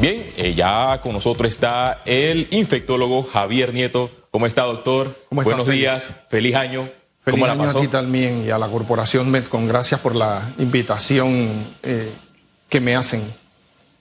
Bien, eh, ya con nosotros está el infectólogo Javier Nieto. ¿Cómo está, doctor? ¿Cómo está, Buenos días, feliz año. Feliz ¿Cómo la año pasó? a ti también y a la Corporación Medcon. Gracias por la invitación eh, que me hacen.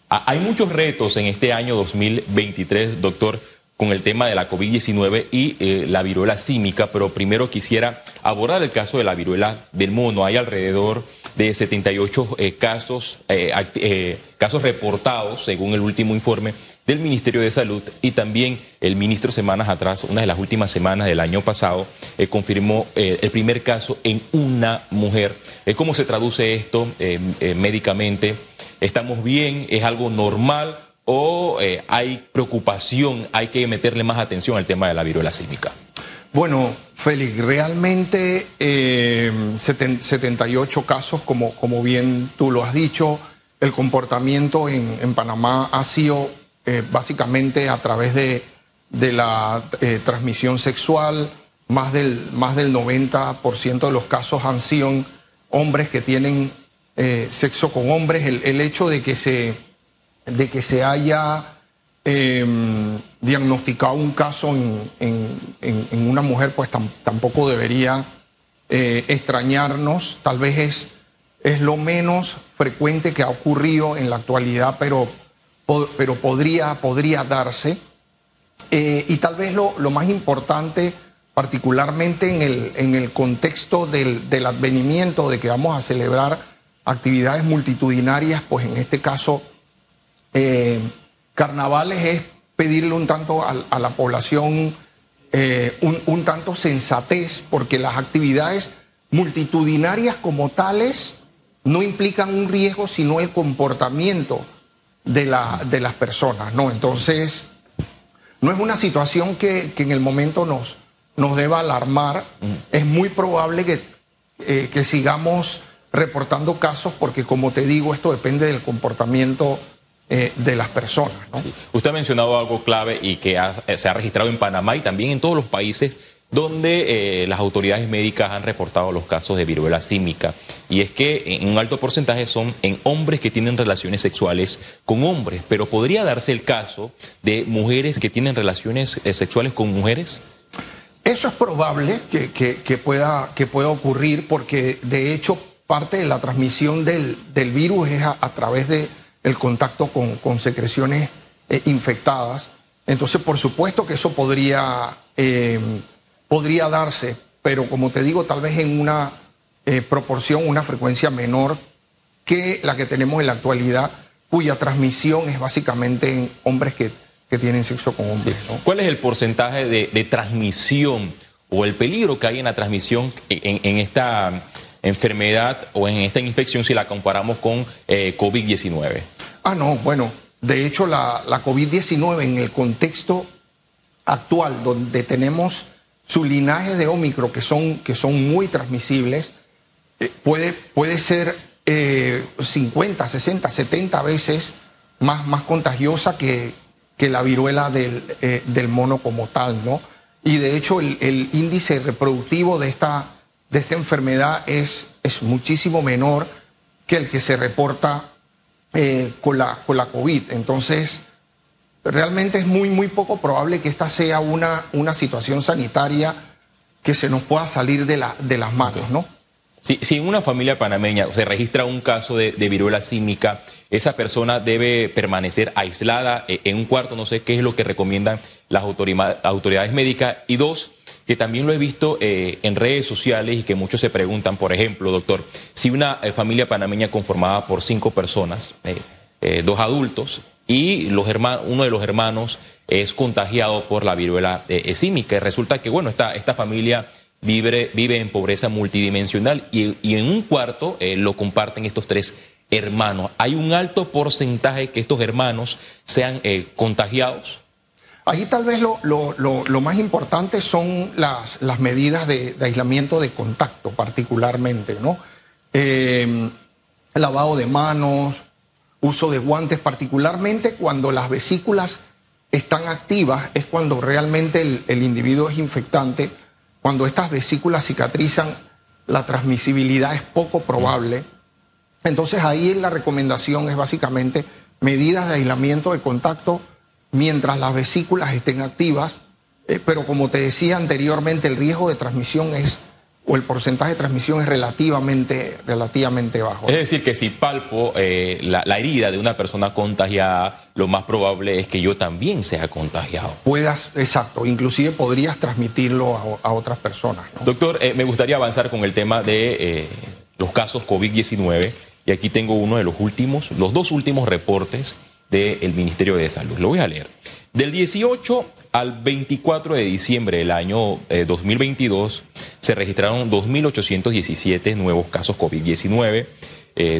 Ah, Hay muchos retos en este año 2023, doctor, con el tema de la COVID-19 y eh, la viruela símica, pero primero quisiera abordar el caso de la viruela del mono. Hay alrededor de 78 eh, casos, eh, eh, casos reportados, según el último informe del Ministerio de Salud, y también el ministro semanas atrás, una de las últimas semanas del año pasado, confirmó el primer caso en una mujer. ¿Cómo se traduce esto médicamente? ¿Estamos bien? ¿Es algo normal? ¿O eh, hay preocupación? ¿Hay que meterle más atención al tema de la viruela símica? Bueno, Félix, realmente eh, seten- 78 casos, como, como bien tú lo has dicho, el comportamiento en, Panamá ha sido eh, básicamente a través de, de la eh, transmisión sexual, más del, más del 90% de los casos han sido hombres que tienen sexo con hombres, el hecho de que se, de que se haya eh, diagnosticado un caso en, en- en- una mujer, pues tam- tampoco debería eh, extrañarnos. Tal vez es, es lo menos frecuente que ha ocurrido en la actualidad, pero, pero podría, podría darse. Eh, y tal vez lo, lo más importante, particularmente en el, en el contexto del, del advenimiento de que vamos a celebrar actividades multitudinarias, pues en este caso eh, carnavales es pedirle un tanto a, a la población eh, un, un tanto sensatez, porque las actividades multitudinarias como tales no implican un riesgo, sino el comportamiento de, la, de las personas, ¿no? Entonces, no es una situación que, que en el momento nos, nos deba alarmar. Es muy probable que, eh, que sigamos reportando casos porque, como te digo, esto depende del comportamiento eh, de las personas. ¿no? Usted ha mencionado algo clave y que ha- eh, se ha registrado en Panamá y también en todos los países donde eh, las autoridades médicas han reportado los casos de viruela símica. Y es que en un alto porcentaje son en hombres que tienen relaciones sexuales con hombres, pero podría darse el caso de mujeres que tienen relaciones sexuales con mujeres. Eso es probable que, que- que pueda, que pueda ocurrir porque de hecho parte de la transmisión del, del virus es a, a través del el contacto con, con secreciones eh, infectadas. Entonces, por supuesto que eso podría, eh, podría darse, pero como te digo, tal vez en una eh, proporción, una frecuencia menor que la que tenemos en la actualidad, cuya transmisión es básicamente en hombres que, que tienen sexo con hombres. ¿no? ¿Cuál es el porcentaje de, de transmisión o el peligro que hay en la transmisión en, en esta enfermedad o en esta infección si la comparamos con eh, COVID-19? Ah, no, bueno, de hecho la, la COVID-19 en el contexto actual, donde tenemos sus linajes de ómicro que son, que son muy transmisibles, eh, puede, puede ser eh, 50, 60, 70 veces más, más contagiosa que, que la viruela del, eh, del mono como tal, ¿no? Y de hecho el índice reproductivo de esta, de esta enfermedad es, es muchísimo menor que el que se reporta eh, con, la, con la COVID. Entonces, realmente es muy, muy poco probable que esta sea una, una situación sanitaria que se nos pueda salir de, la, de las manos, ¿no? Si, si en una familia panameña se registra un caso de, de viruela símica, esa persona debe permanecer aislada eh, en un cuarto, no sé qué es lo que recomiendan las autoridades médicas. Y dos, que también lo he visto eh, en redes sociales y que muchos se preguntan, por ejemplo, doctor, si una eh, familia panameña conformada por cinco personas, eh, dos adultos, y los uno de los hermanos es contagiado por la viruela símica, y resulta que, bueno, esta, esta familia vive, vive en pobreza multidimensional y, y en un cuarto lo comparten estos tres hermanos. ¿Hay un alto porcentaje que estos hermanos sean contagiados? Ahí tal vez lo, más importante son las, medidas de, aislamiento de contacto, particularmente, ¿no? Eh, lavado de manos, uso de guantes, particularmente cuando las vesículas están activas, es cuando realmente el, el individuo es infectante. Cuando estas vesículas cicatrizan, la transmisibilidad es poco probable. Entonces ahí la recomendación es básicamente medidas de aislamiento de contacto mientras las vesículas estén activas, eh, pero como te decía anteriormente, el riesgo de transmisión es o el porcentaje de transmisión es relativamente, relativamente bajo. Es decir, que si palpo eh, la, herida de una persona contagiada, lo más probable es que yo también sea contagiado. Puedas, exacto, inclusive podrías transmitirlo a, otras personas. Doctor, eh, me gustaría avanzar con el tema de eh, los casos COVID-19 y aquí tengo uno de los últimos, los dos últimos reportes del Ministerio de Salud. Lo voy a leer. Del 18 al 24 de diciembre del año 2022 eh, se registraron 2.817 nuevos casos COVID-19,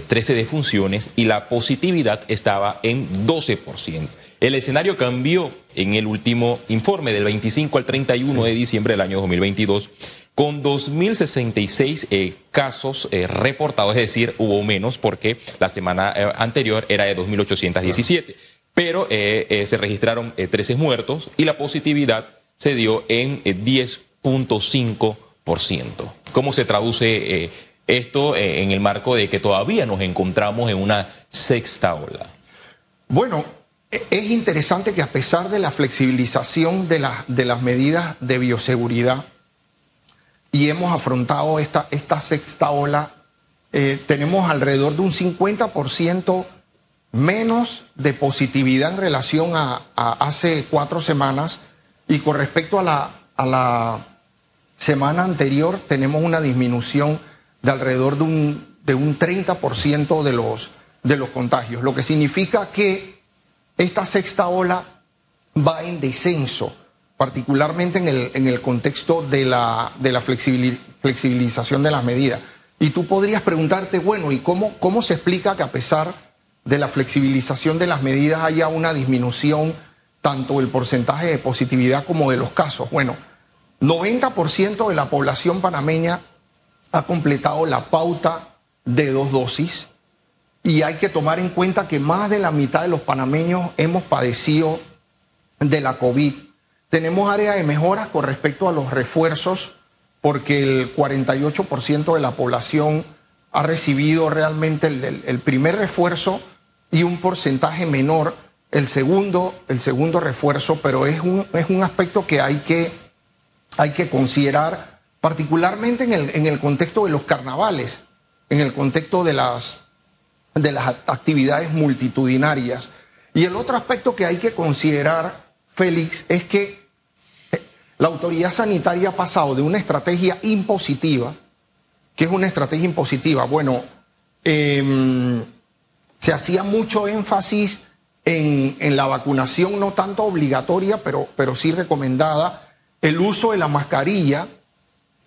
13 defunciones y la positividad estaba en 12%. El escenario cambió en el último informe del 25 al 31 de diciembre del año 2022 con 2.066 eh, casos eh, reportados, es decir, hubo menos porque la semana anterior era de 2.817 pero eh, eh, se registraron 13 eh, muertos y la positividad se dio en 10.5%. ¿Cómo se traduce esto en el marco de que todavía nos encontramos en una sexta ola? Bueno, e, es interesante que a pesar de la flexibilización de, de las medidas de bioseguridad y hemos afrontado esta, sexta ola, tenemos alrededor de un 50% menos de positividad en relación a, hace cuatro semanas y con respecto a la, a la semana anterior tenemos una disminución de alrededor de un, de un 30% de los, de los contagios, lo que significa que esta sexta ola va en descenso, particularmente en el, en el contexto de la, de la flexibilización de las medidas. Y tú podrías preguntarte, bueno, ¿y cómo, cómo se explica que a pesar de la flexibilización de las medidas haya una disminución tanto del porcentaje de positividad como de los casos. Bueno, 90% de la población panameña ha completado la pauta de dos dosis y hay que tomar en cuenta que más de la mitad de los panameños hemos padecido de la COVID. Tenemos área de mejora con respecto a los refuerzos porque el 48% de la población ha recibido realmente el, el primer refuerzo y un porcentaje menor el segundo, el segundo refuerzo, pero es un, es un aspecto que hay que, hay que considerar, particularmente en el, en el contexto de los carnavales, en el contexto de las, de las actividades multitudinarias. Y el otro aspecto que hay que considerar, Félix, es que la autoridad sanitaria ha pasado de una estrategia impositiva, que es una estrategia impositiva, bueno, eh, se hacía mucho énfasis en, la vacunación, no tanto obligatoria, pero, pero sí recomendada. El uso de la mascarilla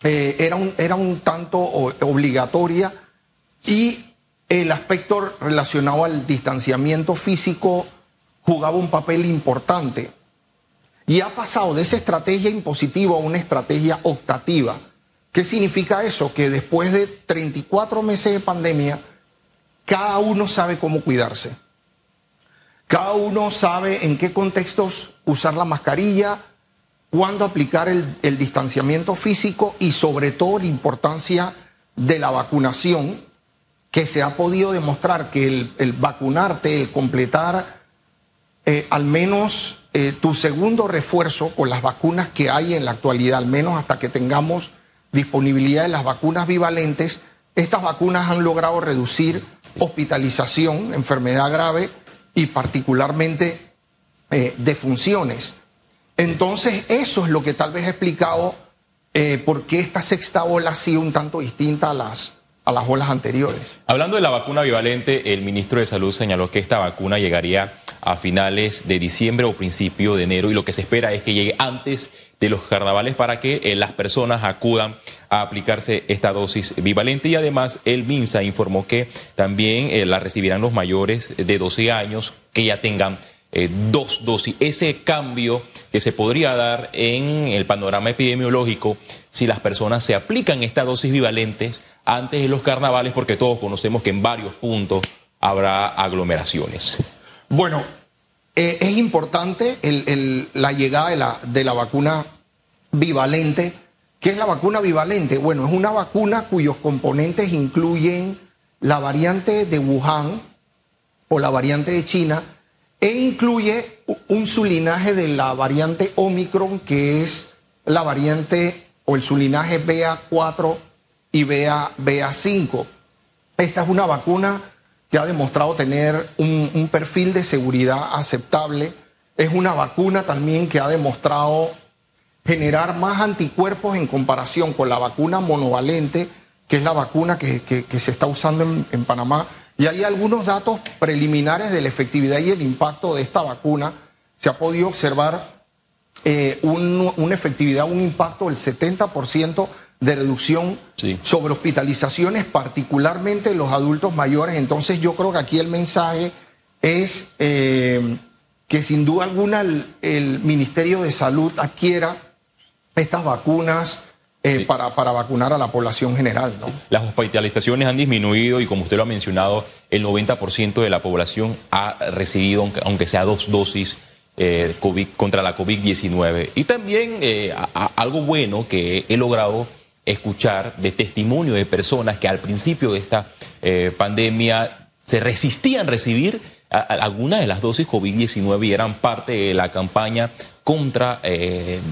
eh, era, un, era un tanto obligatoria y el aspecto relacionado al distanciamiento físico jugaba un papel importante. Y ha pasado de esa estrategia impositiva a una estrategia optativa. ¿Qué significa eso? Que después de 34 meses de pandemia, cada uno sabe cómo cuidarse. Cada uno sabe en qué contextos usar la mascarilla, cuándo aplicar el, distanciamiento físico y sobre todo la importancia de la vacunación, que se ha podido demostrar que el, vacunarte, el completar eh, al menos eh, tu segundo refuerzo con las vacunas que hay en la actualidad, al menos hasta que tengamos disponibilidad de las vacunas bivalentes, estas vacunas han logrado reducir hospitalización, enfermedad grave y particularmente eh, defunciones. Entonces, eso es lo que tal vez ha explicado eh, por qué esta sexta ola ha sido un tanto distinta a las, a las olas anteriores. Hablando de la vacuna bivalente, el ministro de Salud señaló que esta vacuna llegaría a finales de diciembre o principio de enero y lo que se espera es que llegue antes de los carnavales para que eh, las personas acudan a aplicarse esta dosis bivalente y además el MINSA informó que también eh, la recibirán los mayores de 12 años que ya tengan eh, dos dosis. Ese cambio que se podría dar en el panorama epidemiológico si las personas se aplican estas dosis bivalentes antes de los carnavales, porque todos conocemos que en varios puntos habrá aglomeraciones. Bueno, eh, es importante la llegada de la, de la vacuna bivalente. ¿Qué es la vacuna bivalente? Bueno, es una vacuna cuyos componentes incluyen la variante de Wuhan, o la variante de China e incluye un sulinaje de la variante Omicron, que es la variante o el sulinaje BA4 y BA, BA5. Esta es una vacuna que ha demostrado tener un, perfil de seguridad aceptable. Es una vacuna también que ha demostrado generar más anticuerpos en comparación con la vacuna monovalente, que es la vacuna que, se está usando en, Panamá. Y hay algunos datos preliminares de la efectividad y el impacto de esta vacuna. Se ha podido observar eh, una efectividad, un impacto del 70% de reducción sobre hospitalizaciones, particularmente los adultos mayores. Entonces yo creo que aquí el mensaje es eh, que sin duda alguna el Ministerio de Salud adquiera estas vacunas eh, para, para, vacunar a la población general. ¿no? Las hospitalizaciones han disminuido y como usted lo ha mencionado, el 90% de la población ha recibido, aunque sea dos dosis, eh, COVID, contra la COVID-19. Y también algo bueno que he logrado escuchar de testimonio de personas que al principio de esta pandemia se resistían a recibir algunas de las dosis COVID-19 y eran parte de la campaña contra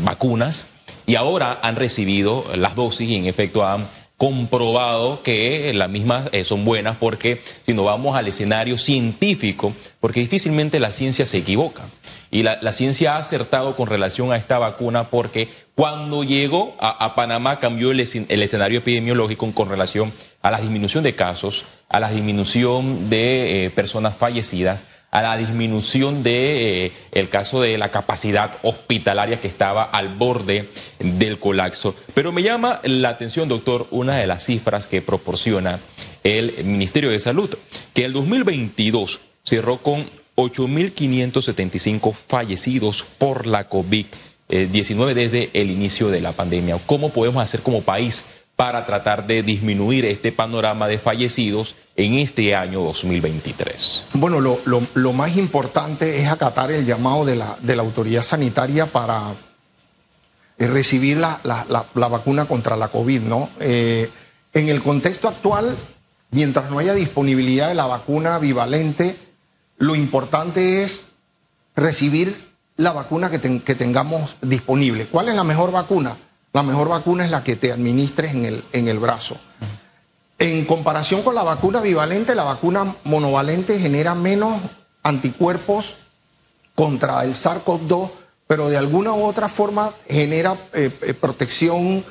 vacunas y ahora han recibido las dosis y en efecto han comprobado que las mismas eh, son buenas porque si nos vamos al escenario científico, porque difícilmente la ciencia se equivoca. Y la, ciencia ha acertado con relación a esta vacuna porque cuando llegó a, Panamá cambió el, escenario epidemiológico con relación a la disminución de casos, a la disminución de eh, personas fallecidas, a la disminución de eh, el caso de la capacidad hospitalaria que estaba al borde del colapso. Pero me llama la atención, doctor, una de las cifras que proporciona el Ministerio de Salud, que el 2022 cerró con 8.575 fallecidos por la COVID-19 desde el inicio de la pandemia. ¿Cómo podemos hacer como país para tratar de disminuir este panorama de fallecidos en este año 2023? Bueno, lo, más importante es acatar el llamado de la, de la autoridad sanitaria para eh, recibir la, vacuna contra la COVID, ¿no? Eh, en el contexto actual, mientras no haya disponibilidad de la vacuna bivalente, lo importante es recibir la vacuna que, que tengamos disponible. ¿Cuál es la mejor vacuna? La mejor vacuna es la que te administres en el, en el brazo. En comparación con la vacuna bivalente, la vacuna monovalente genera menos anticuerpos contra el SARS-CoV-2, pero de alguna u otra forma genera eh, eh, protección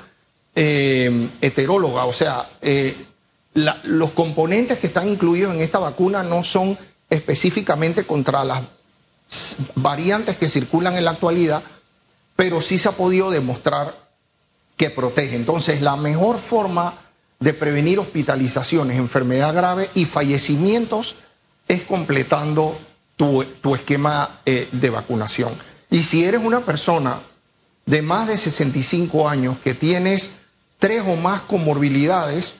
eh, heteróloga. O sea, los componentes que están incluidos en esta vacuna no son específicamente contra las variantes que circulan en la actualidad, pero sí se ha podido demostrar que protege. Entonces, la mejor forma de prevenir hospitalizaciones, enfermedad grave y fallecimientos es completando tu, esquema eh, de vacunación. Y si eres una persona de más de 65 años que tienes tres o más comorbilidades,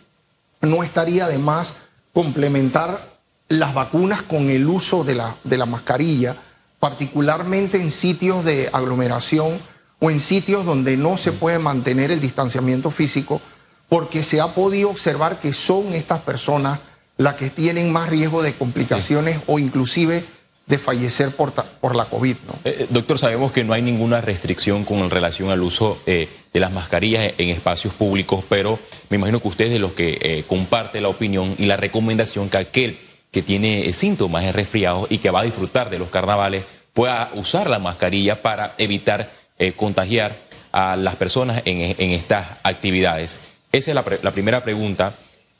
no estaría de más complementar las vacunas con el uso de la, de la mascarilla, particularmente en sitios de aglomeración o en sitios donde no se puede mantener el distanciamiento físico, porque se ha podido observar que son estas personas las que tienen más riesgo de complicaciones o inclusive de fallecer por, la COVID. Eh, eh, doctor, sabemos que no hay ninguna restricción con relación al uso eh, de las mascarillas en espacios públicos, pero me imagino que usted es de los que comparte la opinión y la recomendación que aquel que tiene síntomas de resfriado y que va a disfrutar de los carnavales pueda usar la mascarilla para evitar eh, contagiar a las personas en, estas actividades? Esa es la, primera pregunta.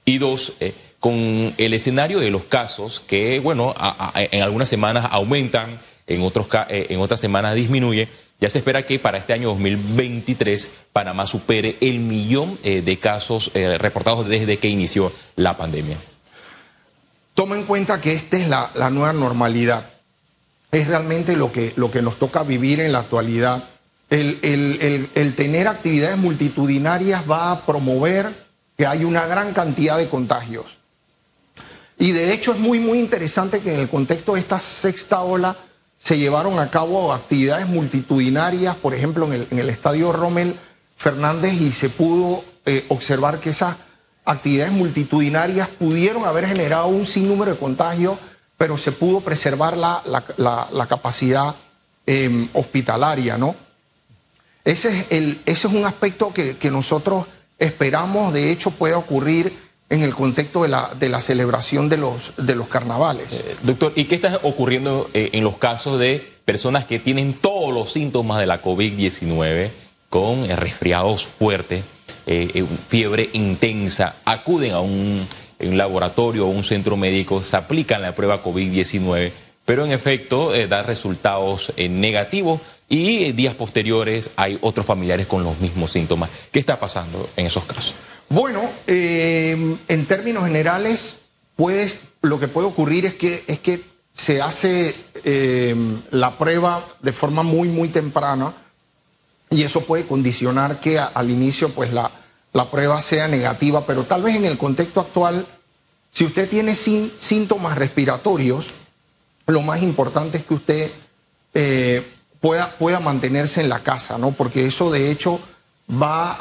Y dos, eh, con el escenario de los casos que, bueno, en algunas semanas aumentan, en, otros, eh, en otras semanas disminuye, ya se espera que para este año 2023 Panamá supere el millón de casos reportados desde que inició la pandemia. Toma en cuenta que esta es la, la nueva normalidad. Es realmente lo que, lo que nos toca vivir en la actualidad el, tener actividades multitudinarias va a promover que hay una gran cantidad de contagios. Y de hecho es muy, muy interesante que en el contexto de esta sexta ola se llevaron a cabo actividades multitudinarias, por ejemplo, en el, en el estadio Rommel Fernández, y se pudo eh, observar que esas actividades multitudinarias pudieron haber generado un sinnúmero de contagios pero se pudo preservar la, la, capacidad em, hospitalaria, ¿no? Ese es, un aspecto que, nosotros esperamos, de hecho, pueda ocurrir en el contexto de la, celebración de los, carnavales. Eh, doctor, ¿y qué está ocurriendo eh, en los casos de personas que tienen todos los síntomas de la COVID-19 con resfriados fuertes, fiebre intensa, acuden a un laboratorio o un centro médico, se aplican la prueba COVID-19, pero en efecto eh, da resultados eh, negativos y eh, días posteriores hay otros familiares con los mismos síntomas. ¿Qué está pasando en esos casos? Bueno, en términos generales, pues lo que puede ocurrir es que, es que se hace la prueba de forma muy, muy temprana y eso puede condicionar que al inicio pues la, la prueba sea negativa, pero tal vez en el contexto actual, si usted tiene síntomas respiratorios, lo más importante es que usted eh, pueda, pueda mantenerse en la casa, ¿no? Porque eso de hecho va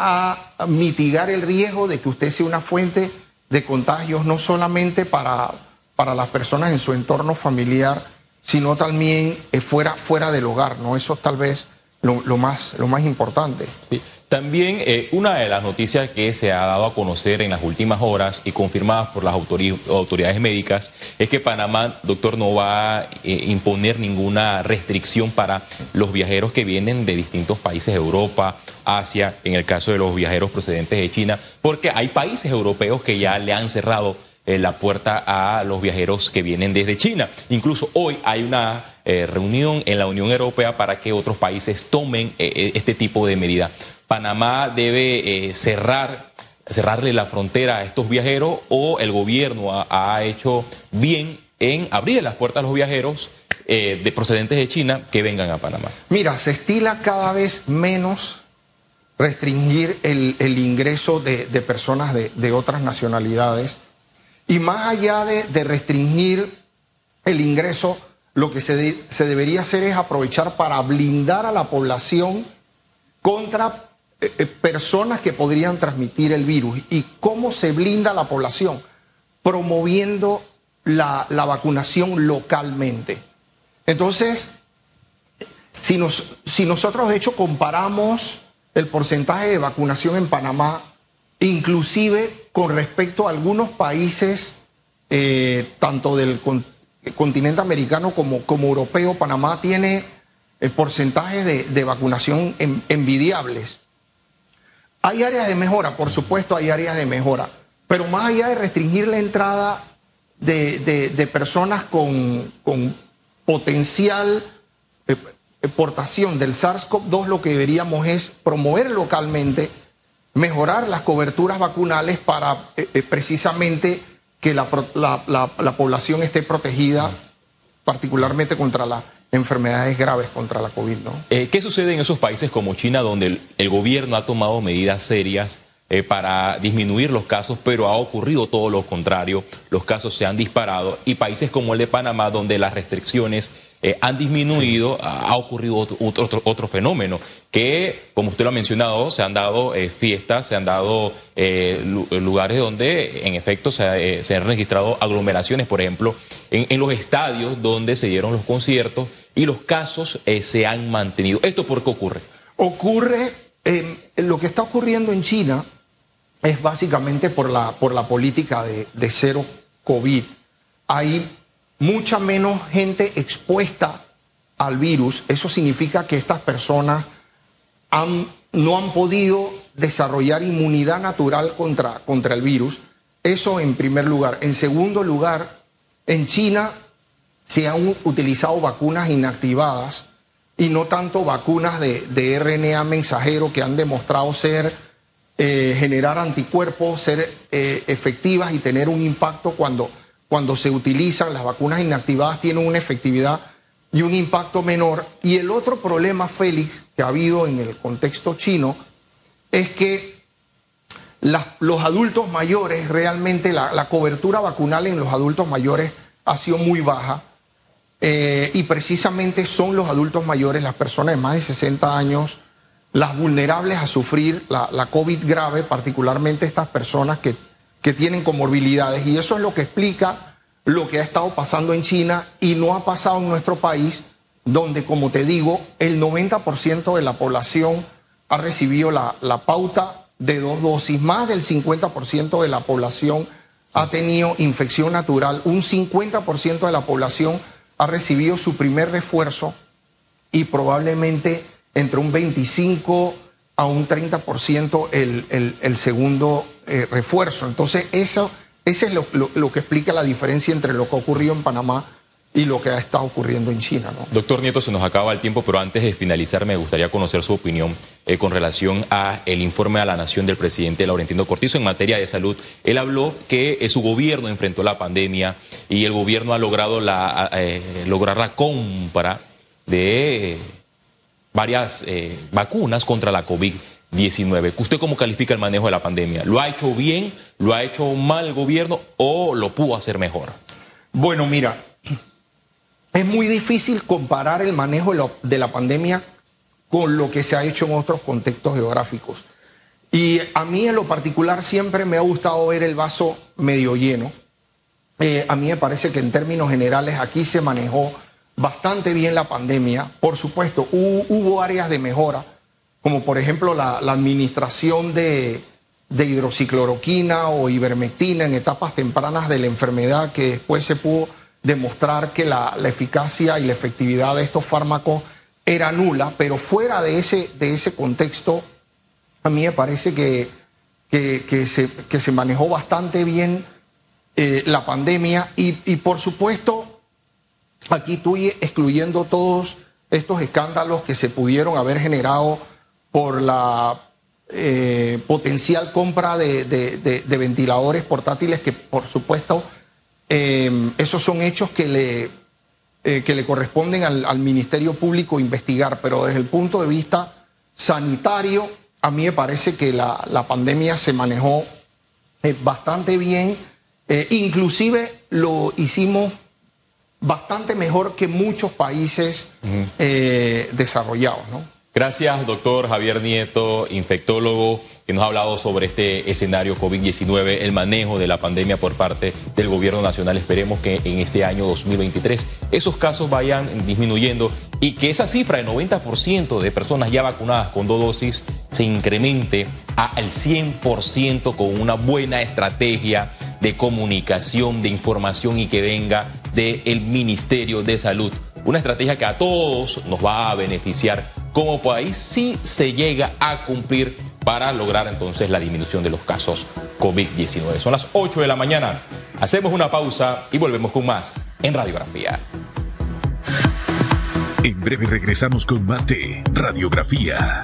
a mitigar el riesgo de que usted sea una fuente de contagios, no solamente para, para las personas en su entorno familiar, sino también eh, fuera, fuera del hogar, ¿no? Eso es tal vez lo, lo, más, lo más importante. Sí. También eh, una de las noticias que se ha dado a conocer en las últimas horas y confirmadas por las autoridades médicas es que Panamá, doctor, no va a eh, imponer ninguna restricción para los viajeros que vienen de distintos países de Europa, Asia, en el caso de los viajeros procedentes de China, porque hay países europeos que ya le han cerrado eh, la puerta a los viajeros que vienen desde China. Incluso hoy hay una reunión en la Unión Europea para que otros países tomen este tipo de medidas. Panamá debe eh, cerrar, cerrarle la frontera a estos viajeros o el gobierno ha, hecho bien en abrir las puertas a los viajeros eh, de procedentes de China que vengan a Panamá. Mira, se estila cada vez menos restringir el, ingreso de, personas de, otras nacionalidades y más allá de, restringir el ingreso, lo que se, se debería hacer es aprovechar para blindar a la población contra eh, eh, personas que podrían transmitir el virus. ¿Y cómo se blinda la población? Promoviendo la, vacunación localmente. Entonces, si, nos, si nosotros de hecho comparamos el porcentaje de vacunación en Panamá, inclusive con respecto a algunos países, eh, tanto del continente americano como, como europeo, Panamá tiene porcentajes de, de vacunación envidiables. Hay áreas de mejora, por supuesto hay áreas de mejora, pero más allá de restringir la entrada de, personas con, potencial eh, del SARS-CoV-2, lo que deberíamos es promover localmente, mejorar las coberturas vacunales para eh, eh, precisamente que la población esté protegida, particularmente contra la enfermedades graves contra la COVID. ¿no? Eh, ¿Qué sucede en esos países como China donde el, gobierno ha tomado medidas serias eh, para disminuir los casos, pero ha ocurrido todo lo contrario? Los casos se han disparado y países como el de Panamá donde las restricciones eh, han disminuido, ha, ocurrido otro, otro, fenómeno, que, como usted lo ha mencionado, se han dado eh, fiestas, se han dado eh, lugares donde, en efecto, se, han registrado aglomeraciones, por ejemplo, en, los estadios donde se dieron los conciertos y los casos se han mantenido. ¿Esto por qué ocurre? Ocurre, lo que está ocurriendo en China es básicamente por la, por la política de, de cero COVID. Hay mucha menos gente expuesta al virus. Eso significa que estas personas no han podido desarrollar inmunidad natural contra, contra el virus. Eso en primer lugar. En segundo lugar, en China se han utilizado vacunas inactivadas y no tanto vacunas de, RNA mensajero que han demostrado ser, eh, generar anticuerpos, ser eh, efectivas y tener un impacto cuando cuando se utilizan las vacunas inactivadas tienen una efectividad y un impacto menor. Y el otro problema, Félix, que ha habido en el contexto chino, es que los adultos mayores, realmente la, cobertura vacunal en los adultos mayores ha sido muy baja. Eh, y precisamente son los adultos mayores, las personas de más de 60 años, las vulnerables a sufrir la, la COVID grave, particularmente estas personas que que tienen comorbilidades. Y eso es lo que explica lo que ha estado pasando en China y no ha pasado en nuestro país, donde, como te digo, el 90% de la población ha recibido la, la pauta de dos dosis, más del 50% de la población ha tenido infección natural, un 50% de la población ha recibido su primer refuerzo y probablemente entre un 25 a un 30% el, el, el segundo eh, refuerzo. Entonces, eso, ese es lo, lo, que explica la diferencia entre lo que ha ocurrido en Panamá y lo que ha estado ocurriendo en China. ¿no? Doctor Nieto, se nos acaba el tiempo, pero antes de finalizar me gustaría conocer su opinión eh, con relación a el informe a la nación del presidente Laurentino Cortizo en materia de salud. Él habló que eh, su gobierno enfrentó la pandemia y el gobierno ha logrado la, eh, lograr la compra de varias vacunas contra la COVID-19. ¿Usted cómo califica el manejo de la pandemia? ¿Lo ha hecho bien? ¿Lo ha hecho mal el gobierno o lo pudo hacer mejor? Bueno, mira, es muy difícil comparar el manejo de la, de la pandemia con lo que se ha hecho en otros contextos geográficos. Y a mí en lo particular siempre me ha gustado ver el vaso medio lleno. Eh, a mí me parece que en términos generales aquí se manejó bastante bien la pandemia. Por supuesto, hubo, áreas de mejora, como por ejemplo la, administración de, de, hidroxicloroquina o ivermectina en etapas tempranas de la enfermedad, que después se pudo demostrar que la, eficacia y la efectividad de estos fármacos era nula, pero fuera de ese, de ese contexto, a mí me parece que, que, se, que se manejó bastante bien eh, la pandemia. Y, y, por supuesto, aquí estoy excluyendo todos estos escándalos que se pudieron haber generado por la eh, potencial compra de, de, ventiladores portátiles que, por supuesto, eh, esos son hechos que le eh, que le corresponden al, al, Ministerio Público investigar, pero desde el punto de vista sanitario, a mí me parece que la, la pandemia se manejó eh, bastante bien, eh, inclusive lo hicimos bastante mejor que muchos países uh -huh. desarrollados. ¿no? Gracias, doctor Javier Nieto, infectólogo, que nos ha hablado sobre este escenario COVID-19, el manejo de la pandemia por parte del gobierno nacional. Esperemos que en este año 2023 esos casos vayan disminuyendo y que esa cifra de 90% de personas ya vacunadas con dos dosis se incremente al 100% con una buena estrategia de comunicación, de información y que venga del Ministerio de Salud. Una estrategia que a todos nos va a beneficiar como país si se llega a cumplir para lograr entonces la disminución de los casos COVID-19. Son las 8 de la mañana. Hacemos una pausa y volvemos con más en Radiografía. En breve regresamos con más de Radiografía.